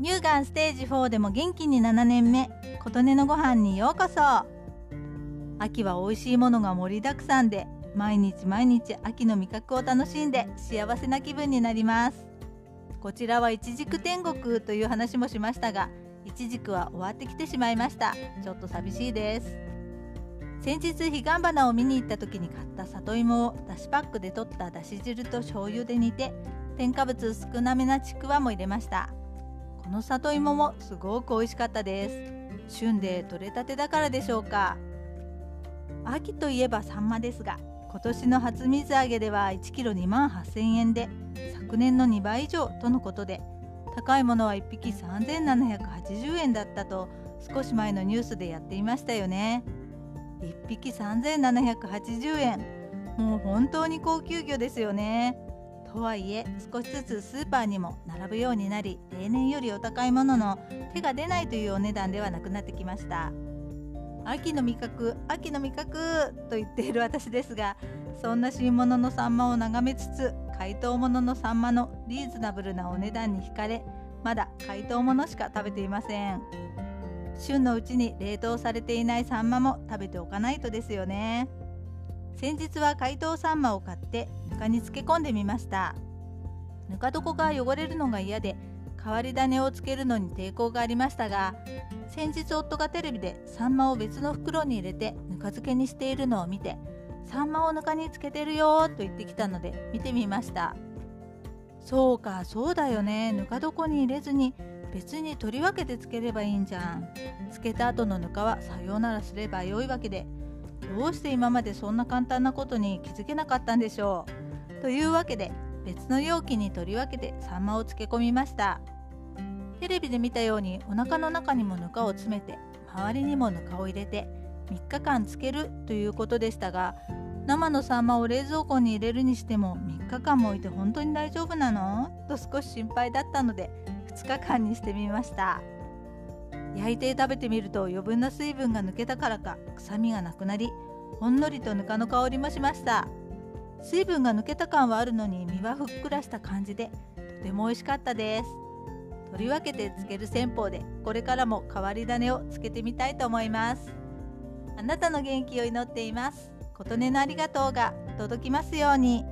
乳がんステージ4でも元気に7年目。琴音のご飯にようこそ。秋は美味しいものが盛りだくさんで毎日毎日秋の味覚を楽しんで幸せな気分になります。こちらはいちじく天国という話もしましたがいちじくは終わってきてしまいました。ちょっと寂しいです。先日彼岸花を見に行った時に買った里芋をだしパックで取っただし汁と醤油で煮て添加物少なめなちくわも入れました。この里芋もすごく美味しかったです。旬で採れたてだからでしょうか。秋といえばサンマですが今年の初水揚げでは 1kg2 万8000円で昨年の2倍以上とのことで高いものは1匹3780円だったと少し前のニュースでやっていましたよね。1匹3780円。もう本当に高級魚ですよね。とはいえ少しずつスーパーにも並ぶようになり例年よりお高いものの手が出ないというお値段ではなくなってきました。秋の味覚秋の味覚と言っている私ですがそんな新物のサンマを眺めつつ解凍物のサンマのリーズナブルなお値段に惹かれまだ解凍物しか食べていません。旬のうちに冷凍されていないサンマも食べておかないとですよね。先日は解凍サンマを買ってぬかに漬け込んでみました。ぬか床が汚れるのが嫌で変わり種をつけるのに抵抗がありましたが先日夫がテレビでサンマを別の袋に入れてぬか漬けにしているのを見てサンマをぬかにつけてるよと言ってきたので見てみました。そうかそうだよね。ぬか床に入れずに別に取り分けてつければいいんじゃん。つけた後のぬかはさようならすればよいわけでどうして今までそんな簡単なことに気づけなかったんでしょう？というわけで別の容器に取り分けてサンマを漬け込みました。テレビで見たようにお腹の中にもぬかを詰めて周りにもぬかを入れて3日間漬けるということでしたが生のサンマを冷蔵庫に入れるにしても3日間も置いて本当に大丈夫なの？と少し心配だったので2日間にしてみました。焼いて食べてみると余分な水分が抜けたからか臭みがなくなりほんのりとぬかの香りもしました。水分が抜けた感はあるのに身はふっくらした感じでとても美味しかったです。取り分けてつける戦法でこれからも変わり種をつけてみたいと思います。あなたの元気を祈っています。琴音のありがとうが届きますように。